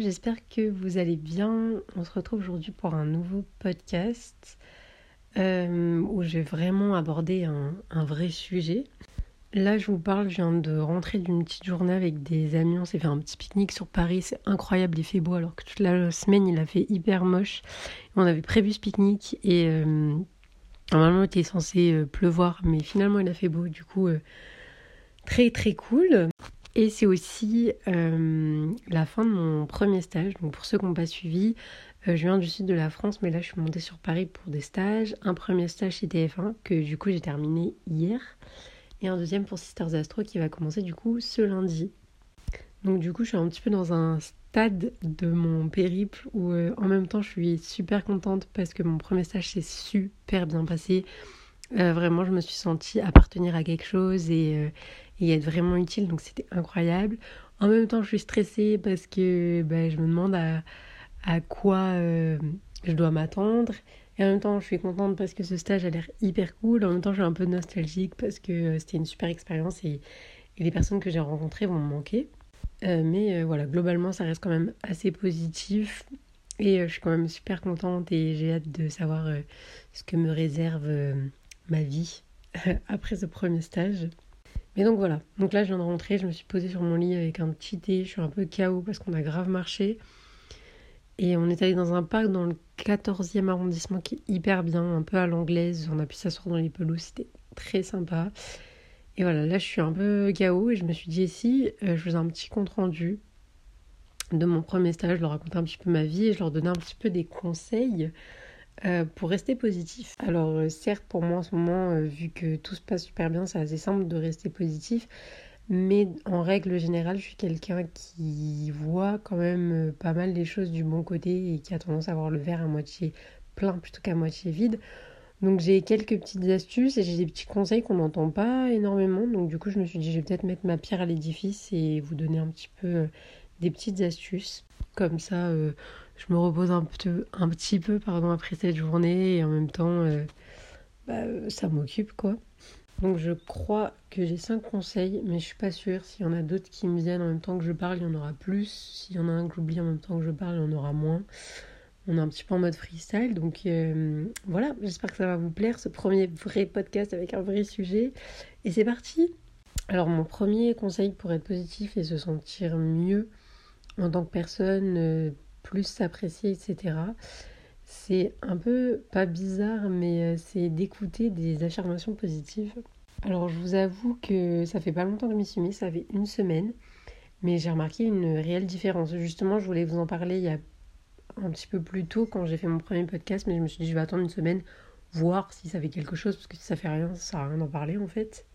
j'espère que vous allez bien. On se retrouve aujourd'hui pour un nouveau podcast euh, où je vais vraiment aborder un, vrai sujet. Là, je vous parle, je viens de rentrer d'une petite journée avec des amis. On s'est fait un petit pique-nique sur Paris. C'est incroyable, il fait beau alors que toute la semaine il a fait hyper moche. On avait prévu ce pique-nique et euh, normalement il était censé euh, pleuvoir, mais finalement il a fait beau. Du coup, très très cool. Et c'est aussi euh, la fin de mon premier stage. Donc pour ceux qui n'ont pas suivi, euh, je viens du sud de la France, mais là je suis montée sur Paris pour des stages. Un premier stage chez TF1 que du coup j'ai terminé hier. Et un deuxième pour Sisters Astro qui va commencer du coup ce lundi. Donc du coup je suis un petit peu dans un stade de mon périple où euh, en même temps je suis super contente parce que mon premier stage s'est super bien passé. vraiment je me suis sentie appartenir à quelque chose et, et être vraiment utile. Donc c'était incroyable. En même temps, je suis stressée parce que ben, je me demande à, quoi euh, je dois m'attendre. Et en même temps, je suis contente parce que ce stage a l'air hyper cool. En même temps, je suis un peu nostalgique parce que euh, c'était une super expérience et, et, les personnes que j'ai rencontrées vont me manquer. Euh, mais voilà, globalement, ça reste quand même assez positif. Et je suis quand même super contente et j'ai hâte de savoir ce que me réserve ma vie après ce premier stage. Mais donc voilà, donc là je viens de rentrer, je me suis posée sur mon lit avec un petit thé, je suis un peu KO parce qu'on a grave marché. Et on est allé dans un parc dans le 14e arrondissement qui est hyper bien, un peu à l'anglaise, on a pu s'asseoir dans les pelouses, c'était très sympa. Et voilà, là je suis un peu KO et je me suis dit si euh, je faisais un petit compte rendu de mon premier stage, je leur racontais un petit peu ma vie et je leur donnais un petit peu des conseils euh, pour rester positif. Alors euh, certes pour moi en ce moment, euh, vu que tout se passe super bien, c'est assez simple de rester positif. Mais en règle générale, je suis quelqu'un qui voit quand même pas mal les choses du bon côté et qui a tendance à voir le verre à moitié plein plutôt qu'à moitié vide. Donc j'ai quelques petites astuces et j'ai des petits conseils qu'on n'entend pas énormément. Donc du coup je me suis dit je vais peut-être mettre ma pierre à l'édifice et vous donner un petit peu des petites astuces. Comme ça, je me repose un, peu, un petit peu pardon, après cette journée et en même temps, euh, bah, ça m'occupe quoi. Donc je crois que j'ai cinq conseils, mais je suis pas sûre. S'il y en a d'autres qui me viennent en même temps que je parle, il y en aura plus. S'il y en a un que j'oublie en même temps que je parle, il y en aura moins. On est un petit peu en mode freestyle, donc euh, voilà, j'espère que ça va vous plaire, ce premier vrai podcast avec un vrai sujet. Et c'est parti Alors mon premier conseil pour être positif et se sentir mieux en tant que personne, euh, plus s'apprécier, etc. C'est un peu pas bizarre, mais euh, c'est d'écouter des affirmations positives. Alors je vous avoue que ça fait pas longtemps que je m'y suis mis, ça fait une semaine, mais j'ai remarqué une réelle différence. Justement, je voulais vous en parler il y a un petit peu plus tôt quand j'ai fait mon premier podcast, mais je me suis dit je vais attendre une semaine, voir si ça fait quelque chose, parce que si ça fait rien, ça sert à rien d'en parler en fait.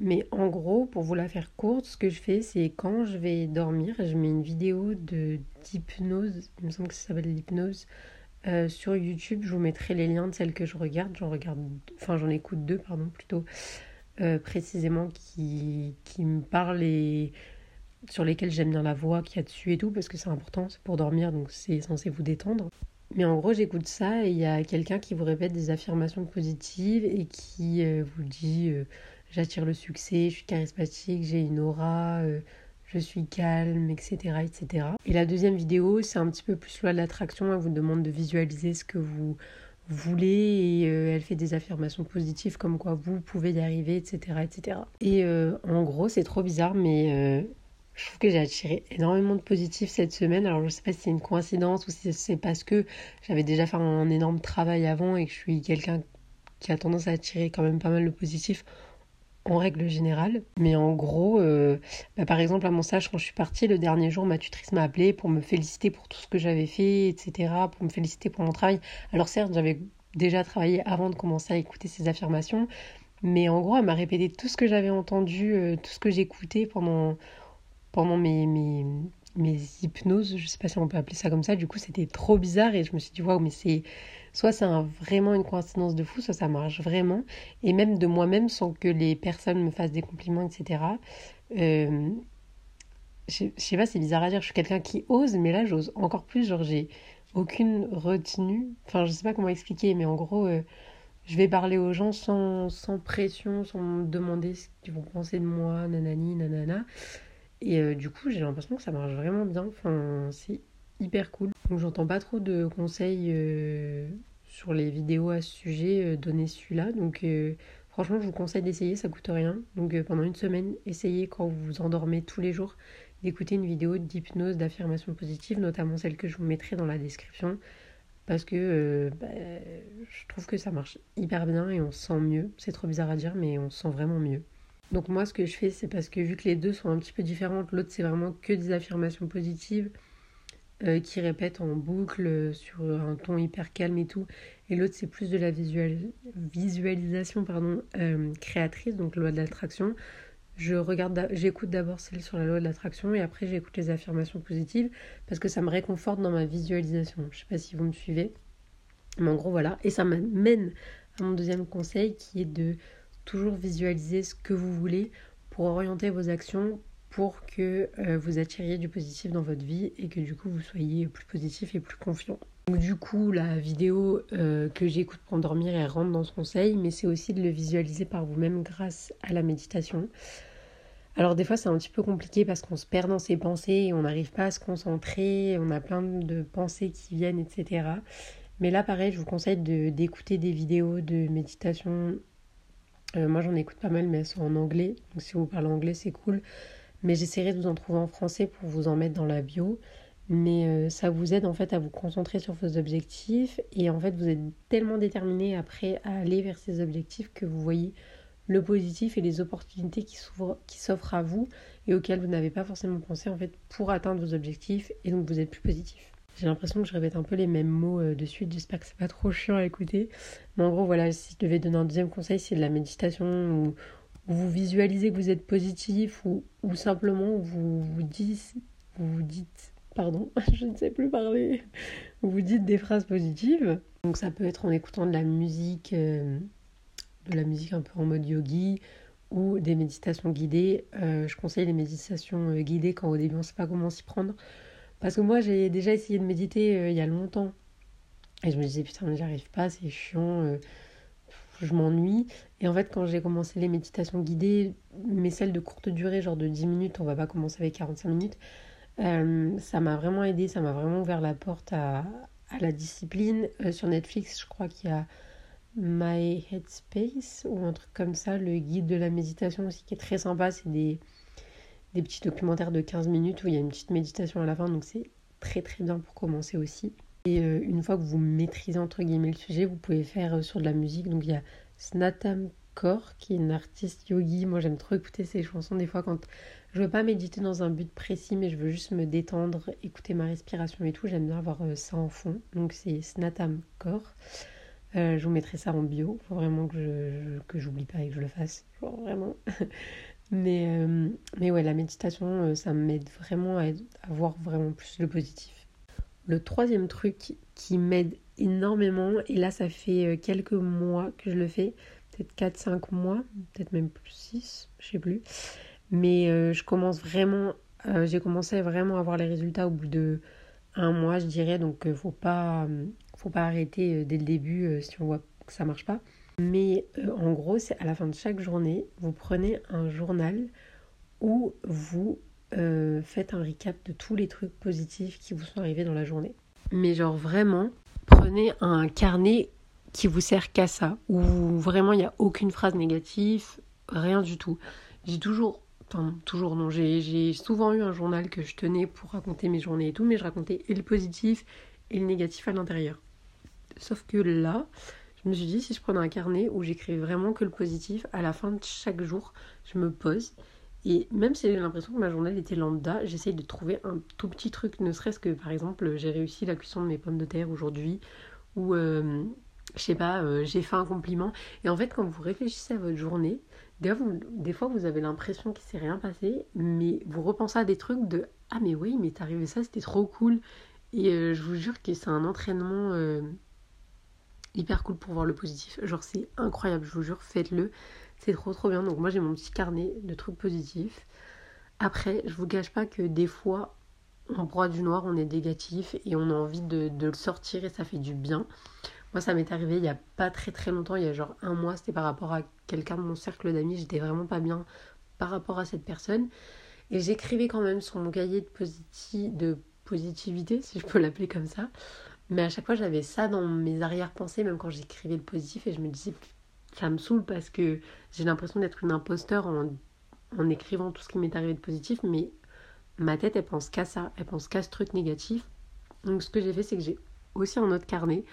Mais en gros, pour vous la faire courte, ce que je fais, c'est quand je vais dormir, je mets une vidéo de d'hypnose, il me semble que ça s'appelle l'hypnose, euh, sur YouTube. Je vous mettrai les liens de celles que je regarde. J'en regarde, enfin j'en écoute deux, pardon, plutôt euh, précisément qui, qui me parlent et sur lesquelles j'aime bien la voix qu'il y a dessus et tout, parce que c'est important, c'est pour dormir, donc c'est censé vous détendre. Mais en gros, j'écoute ça et il y a quelqu'un qui vous répète des affirmations positives et qui euh, vous dit j'attire le succès, je suis charismatique, j'ai une aura, euh, je suis calme, etc., etc. Et la deuxième vidéo, c'est un petit peu plus loi de l'attraction. Elle vous demande de visualiser ce que vous voulez et euh, elle fait des affirmations positives comme quoi vous pouvez y arriver, etc., etc. Et euh, en gros, c'est trop bizarre, mais je trouve que j'ai attiré énormément de positifs cette semaine. Alors je sais pas si c'est une coincidence ou si c'est parce que j'avais déjà fait un énorme travail avant et que je suis quelqu'un qui a tendance à attirer quand même pas mal de positifs en règle générale. Mais en gros, euh, bah, par exemple, à mon stage, quand je suis partie, le dernier jour, ma tutrice m'a appelé pour me féliciter pour tout ce que j'avais fait, etc., pour me féliciter pour mon travail. Alors certes, j'avais déjà travaillé avant de commencer à écouter ces affirmations, mais en gros, elle m'a répété tout ce que j'avais entendu, euh, tout ce que j'écoutais pendant, pendant mes, mes, mes hypnoses, je sais pas si on peut appeler ça comme ça. Du coup, c'était trop bizarre et je me suis dit, waouh, mais c'est soit c'est vraiment une coïncidence de fou, soit ça marche vraiment. Et même de moi-même, sans que les personnes me fassent des compliments, etc. Euh, je, sais pas, c'est bizarre à dire, je suis quelqu'un qui ose, mais là, j'ose encore plus. Genre, j'ai aucune retenue. Enfin, je sais pas comment expliquer, mais en gros, euh, je vais parler aux gens sans, sans pression, sans me demander ce qu'ils vont penser de moi, nanani, nanana. Et euh, du coup, j'ai l'impression que ça marche vraiment bien. Enfin, c'est cool. Donc j'entends pas trop de conseils sur les vidéos à ce sujet donner celui-là. Donc franchement, je vous conseille d'essayer, ça coûte rien. Donc pendant une semaine, essayez quand vous vous endormez tous les jours d'écouter une vidéo d'hypnose, d'affirmation positive, notamment celle que je vous mettrai dans la description parce que euh, bah, je trouve que ça marche hyper bien et on se sent mieux. C'est trop bizarre à dire, mais on se sent vraiment mieux. Donc moi, ce que je fais, c'est parce que vu que les deux sont un petit peu différentes, l'autre c'est vraiment que des affirmations positives euh, qui répètent en boucle euh, sur un ton hyper calme et tout, et l'autre c'est plus de la visualisation pardon, créatrice, donc loi de l'attraction je regarde, j'écoute d'abord celle sur la loi de l'attraction et après j'écoute les affirmations positives parce que ça me réconforte dans ma visualisation. Je sais pas si vous me suivez, mais en gros voilà. Et ça m'amène à mon deuxième conseil qui est de toujours visualiser ce que vous voulez pour orienter vos actions pour que euh, vous attiriez du positif dans votre vie et que du coup vous soyez plus positif et plus confiant. Donc du coup la vidéo euh, que j'écoute pour dormir elle rentre dans ce conseil mais c'est aussi de le visualiser par vous-même grâce à la méditation. Alors des fois c'est un petit peu compliqué parce qu'on se perd dans ses pensées et on n'arrive pas à se concentrer, on a plein de pensées qui viennent etc. Mais là pareil je vous conseille d'écouter des vidéos de méditation. Euh, moi j'en écoute pas mal mais elles sont en anglais donc si vous parlez anglais c'est cool mais j'essaierai de vous en trouver en français pour vous en mettre dans la bio. Mais euh, ça vous aide en fait à vous concentrer sur vos objectifs et en fait vous êtes tellement déterminé après à aller vers ces objectifs que vous voyez le positif et les opportunités qui s'offrent à vous et auxquelles vous n'avez pas forcément pensé en fait pour atteindre vos objectifs et donc vous êtes plus positif. J'ai l'impression que je répète un peu les mêmes mots euh, de suite, j'espère que c'est pas trop chiant à écouter. Mais en gros voilà, si je devais donner un deuxième conseil, c'est de la méditation ou, vous visualisez que vous êtes positif ou, simplement vous vous dites, pardon, je ne sais plus parler, vous dites des phrases positives. Donc ça peut être en écoutant de la musique, euh, de la musique un peu en mode yogi ou des méditations guidées. Euh, je conseille les méditations euh, guidées quand au début on ne sait pas comment s'y prendre. Parce que moi j'ai déjà essayé de méditer il y a longtemps. Et je me disais putain mais j'y arrive pas, c'est chiant je m'ennuie. Et en fait, quand j'ai commencé les méditations guidées, mais celles de courte durée, genre de 10 minutes, on va pas commencer avec 45 minutes, euh, ça m'a vraiment aidé, ça m'a vraiment ouvert la porte à, la discipline. Euh, sur Netflix, je crois qu'il y a My Headspace ou un truc comme ça, le guide de la méditation aussi qui est très sympa. C'est des, des petits documentaires de 15 minutes où il y a une petite méditation à la fin, donc c'est très très bien pour commencer aussi. Et euh, une fois que vous maîtrisez entre guillemets le sujet, vous pouvez faire euh, sur de la musique. Donc il y a Snatam Kaur qui est une artiste yogi. Moi j'aime trop écouter ses chansons des fois quand je veux pas méditer dans un but précis mais je veux juste me détendre, écouter ma respiration et tout. J'aime bien avoir euh, ça en fond. Donc c'est Snatam Kaur. je vous mettrai ça en bio. Faut vraiment que je que j'oublie pas et que je le fasse. vraiment. mais, mais ouais, la méditation, ça m'aide vraiment à, à voir vraiment plus le positif. Le troisième truc qui m'aide énormément, et là ça fait euh, quelques mois que je le fais, peut-être 4-5 mois, peut-être même plus 6, je sais plus. Mais euh, je commence vraiment, euh, j'ai commencé vraiment à voir les résultats au bout de un mois, je dirais. Donc faut pas, faut pas arrêter dès le début si on voit que ça marche pas. Mais en gros, c'est à la fin de chaque journée, vous prenez un journal où vous euh, faites un recap de tous les trucs positifs qui vous sont arrivés dans la journée. Mais genre vraiment, prenez un carnet qui vous sert qu'à ça, où vraiment il n'y a aucune phrase négative, rien du tout. J'ai toujours, enfin toujours non, j'ai souvent eu un journal que je tenais pour raconter mes journées et tout, mais je racontais et le positif et le négatif à l'intérieur. Sauf que là, je me suis dit, si je prenais un carnet où j'écrivais vraiment que le positif, à la fin de chaque jour, je me pose et même si j'ai l'impression que ma journée était lambda, j'essaye de trouver un tout petit truc, ne serait-ce que par exemple, j'ai réussi la cuisson de mes pommes de terre aujourd'hui, ou euh, je sais pas, euh, j'ai fait un compliment. Et en fait, quand vous réfléchissez à votre journée, des fois vous, avez l'impression qu'il s'est rien passé, mais vous repensez à des trucs de Ah, mais oui, mais t'es arrivé ça, c'était trop cool. Et euh, je vous jure que c'est un entraînement hyper cool pour voir le positif. Genre, c'est incroyable, je vous jure, faites-le. C'est trop trop bien. Donc moi j'ai mon petit carnet de trucs positifs. Après, je vous gâche pas que des fois, en broie du noir, on est négatif et on a envie de, le sortir et ça fait du bien. Moi, ça m'est arrivé il y a pas très très longtemps, il y a genre un mois, c'était par rapport à quelqu'un de mon cercle d'amis, j'étais vraiment pas bien par rapport à cette personne. Et j'écrivais quand même sur mon cahier de, de positivité, si je peux l'appeler comme ça. Mais à chaque fois, j'avais ça dans mes arrière-pensées, même quand j'écrivais le positif, et je me disais, ça me saoule parce que j'ai l'impression d'être une imposteur en, en écrivant tout ce qui m'est arrivé de positif, mais ma tête, elle pense qu'à ça, elle pense qu'à ce truc négatif. Donc ce que j'ai fait, c'est que j'ai aussi un autre carnet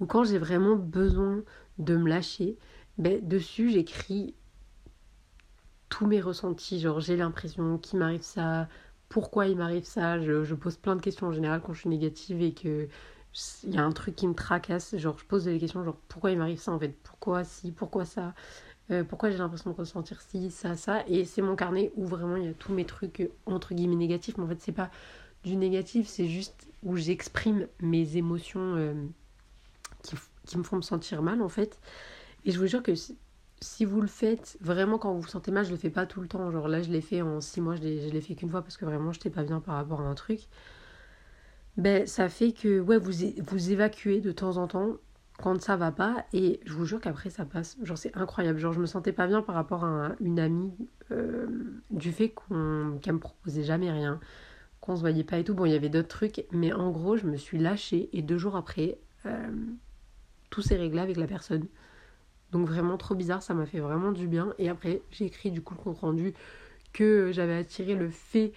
où quand j'ai vraiment besoin de me lâcher, ben, dessus j'écris tous mes ressentis. Genre j'ai l'impression qu'il m'arrive ça, pourquoi il m'arrive ça. Je, je, pose plein de questions en général quand je suis négative et que il y a un truc qui me tracasse. Genre je pose des questions genre pourquoi il m'arrive ça en fait, pourquoi si, pourquoi ça? Euh, pourquoi j'ai l'impression de ressentir ci, ça, ça? Et c'est mon carnet où vraiment il y a tous mes trucs euh, entre guillemets négatifs. Mais en fait, c'est pas du négatif, c'est juste où j'exprime mes émotions euh, qui, me font me sentir mal en fait. Et je vous jure que si, si, vous le faites vraiment quand vous vous sentez mal, je le fais pas tout le temps. Genre là, je l'ai fait en six mois, je l'ai fait qu'une fois parce que vraiment j'étais pas bien par rapport à un truc. Ben, ça fait que ouais, vous, vous évacuez de temps en temps quand ça va pas et je vous jure qu'après ça passe. Genre c'est incroyable. Genre je me sentais pas bien par rapport à une amie euh, du fait qu'on qu'elle me proposait jamais rien qu'on se voyait pas et tout. Bon il y avait d'autres trucs mais en gros je me suis lâchée et deux jours après euh, tout s'est réglé avec la personne. Donc vraiment trop bizarre ça m'a fait vraiment du bien et après j'ai écrit du coup le compte rendu que j'avais attiré le fait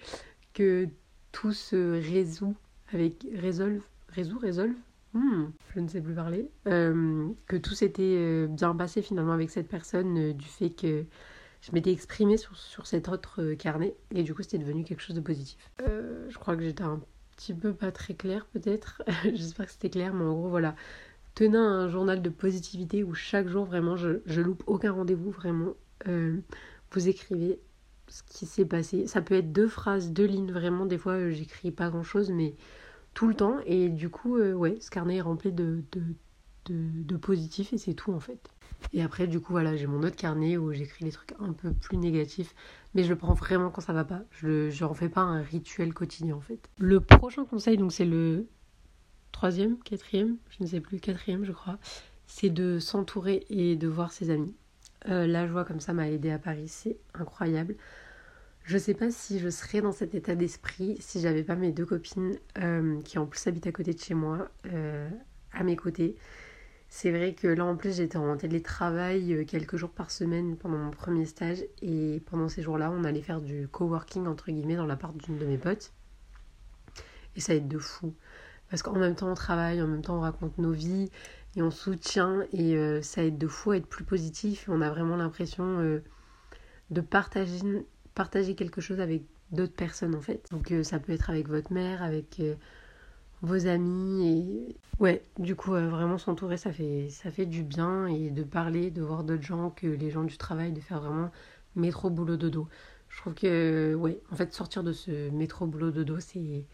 que tout se résout avec résolve résout résolve Hmm, je ne sais plus parler, euh, que tout s'était euh, bien passé finalement avec cette personne euh, du fait que je m'étais exprimée sur, sur cet autre carnet et du coup c'était devenu quelque chose de positif. je crois que j'étais un petit peu pas très claire peut-être, j'espère que c'était clair, mais en gros voilà, tenez un journal de positivité où chaque jour vraiment je, je loupe aucun rendez-vous vraiment, vous écrivez ce qui s'est passé, ça peut être deux phrases, deux lignes vraiment, des fois j'écris pas grand chose mais tout le temps. Et du coup, euh, ouais, ce carnet est rempli de, de, de, de positif et c'est tout en fait. Et après, du coup, voilà, j'ai mon autre carnet où j'écris les trucs un peu plus négatifs, mais je le prends vraiment quand ça va pas. Je n'en fais pas un rituel quotidien en fait. Le prochain conseil, donc c'est le troisième, quatrième, je ne sais plus, quatrième je crois, c'est de s'entourer et de voir ses amis. Euh, la joie comme ça m'a aidé à Paris, c'est incroyable. Je sais pas si je serais dans cet état d'esprit si j'avais pas mes deux copines euh, qui en plus habitent à côté de chez moi euh, à mes côtés. C'est vrai que là en plus j'étais en télétravail quelques jours par semaine pendant mon premier stage et pendant ces jours-là on allait faire du coworking entre guillemets dans l'appart d'une de mes potes. Et ça aide de fou. Parce qu'en même temps on travaille, en même temps on raconte nos vies et on soutient et ça aide de fou à être plus positif on a vraiment l'impression de partager partager quelque chose avec d'autres personnes en fait. Donc euh, ça peut être avec votre mère, avec euh, vos amis et ouais, du coup euh, vraiment s'entourer ça fait ça fait du bien et de parler, de voir d'autres gens que les gens du travail, de faire vraiment métro boulot dodo. Je trouve que ouais, en fait sortir de ce métro boulot dodo, c'est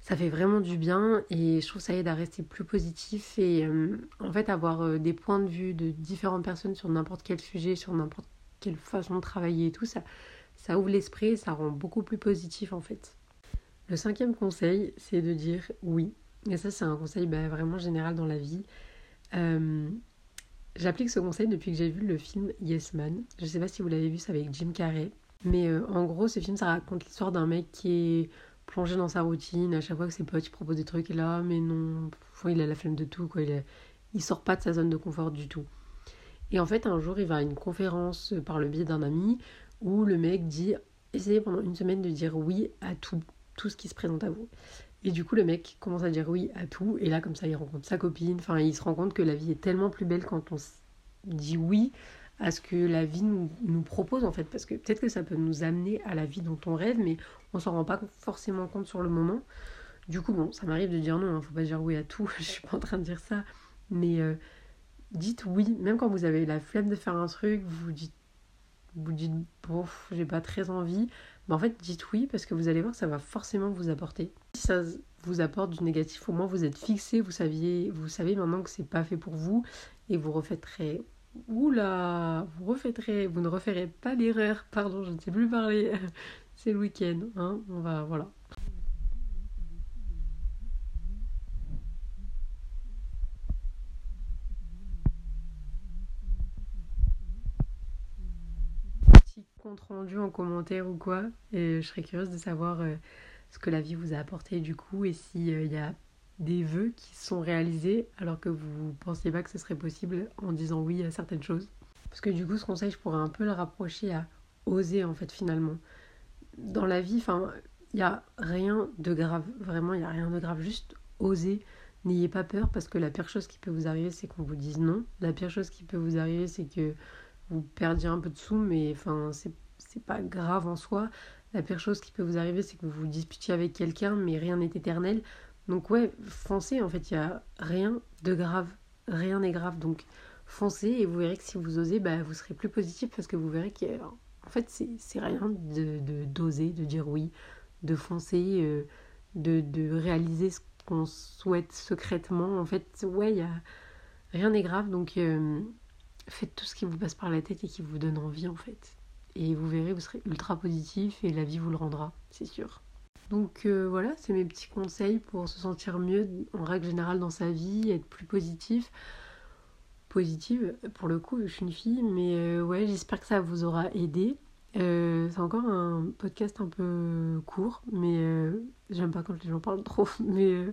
ça fait vraiment du bien et je trouve ça aide à rester plus positif et en fait avoir des points de vue de différentes personnes sur n'importe quel sujet, sur n'importe quelle façon de travailler et tout ça ça ouvre l'esprit, ça rend beaucoup plus positif en fait. Le cinquième conseil, c'est de dire oui. Et ça, c'est un conseil bah, vraiment général dans la vie. Euh, j'applique ce conseil depuis que j'ai vu le film Yes Man. Je sais pas si vous l'avez vu, c'est avec Jim Carrey. Mais euh, en gros, ce film, ça raconte l'histoire d'un mec qui est plongé dans sa routine. À chaque fois que ses potes proposent des trucs, et là, mais non, il a la flemme de tout. Quoi. Il, il sort pas de sa zone de confort du tout. Et en fait, un jour, il va à une conférence par le biais d'un ami où le mec dit essayez pendant une semaine de dire oui à tout, tout ce qui se présente à vous. Et du coup, le mec commence à dire oui à tout, et là, comme ça, il rencontre sa copine. Enfin, il se rend compte que la vie est tellement plus belle quand on dit oui à ce que la vie nous, propose, en fait. Parce que peut-être que ça peut nous amener à la vie dont on rêve, mais on s'en rend pas forcément compte sur le moment. Du coup, bon, ça m'arrive de dire non, hein, faut pas dire oui à tout, je suis pas en train de dire ça. Mais euh, dites oui, même quand vous avez la flemme de faire un truc, vous dites vous dites bof, j'ai pas très envie, mais en fait dites oui parce que vous allez voir que ça va forcément vous apporter. Si ça vous apporte du négatif, au moins vous êtes fixé, vous saviez, vous savez maintenant que c'est pas fait pour vous et vous refaites Oula, vous refaites vous ne referez pas l'erreur, pardon, je ne sais plus parler. c'est le week-end, hein, on va, voilà. compte rendu en commentaire ou quoi. Et je serais curieuse de savoir euh, ce que la vie vous a apporté du coup et s'il y a des vœux qui sont réalisés alors que vous pensiez pas que ce serait possible en disant oui à certaines choses. Parce que du coup, ce conseil, je pourrais un peu le rapprocher à oser en fait finalement. Dans la vie, enfin, il n'y a rien de grave, vraiment, il n'y a rien de grave, juste oser. N'ayez pas peur parce que la pire chose qui peut vous arriver, c'est qu'on vous dise non. La pire chose qui peut vous arriver, c'est que vous perdiez un peu de sous, mais enfin, c'est pas grave en soi. La pire chose qui peut vous arriver, c'est que vous vous disputiez avec quelqu'un, mais rien n'est éternel. Donc ouais, foncez, en fait, il n'y a rien de grave. Rien n'est grave. Donc foncez et vous verrez que si vous osez, bah, vous serez plus positif parce que vous verrez qu'en fait, c'est rien de d'oser, de, dire oui, de foncer, euh, de, de réaliser ce qu'on souhaite secrètement. En fait, ouais, rien n'est grave. Donc euh, faites tout ce qui vous passe par la tête et qui vous donne envie, en fait. Et vous verrez, vous serez ultra positif et la vie vous le rendra, c'est sûr. Donc euh, voilà, c'est mes petits conseils pour se sentir mieux en règle générale dans sa vie, être plus positif. Positive, pour le coup, je suis une fille, mais euh, ouais, j'espère que ça vous aura aidé. Euh, c'est encore un podcast un peu court, mais j'aime pas quand les gens parlent trop. Mais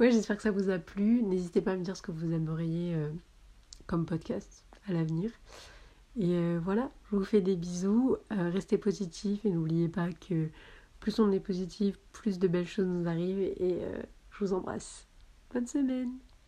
ouais, j'espère que ça vous a plu. N'hésitez pas à me dire ce que vous aimeriez comme podcast à l'avenir. Et voilà, je vous fais des bisous. restez positifs et n'oubliez pas que plus on est positif, plus de belles choses nous arrivent et euh, je vous embrasse. Bonne semaine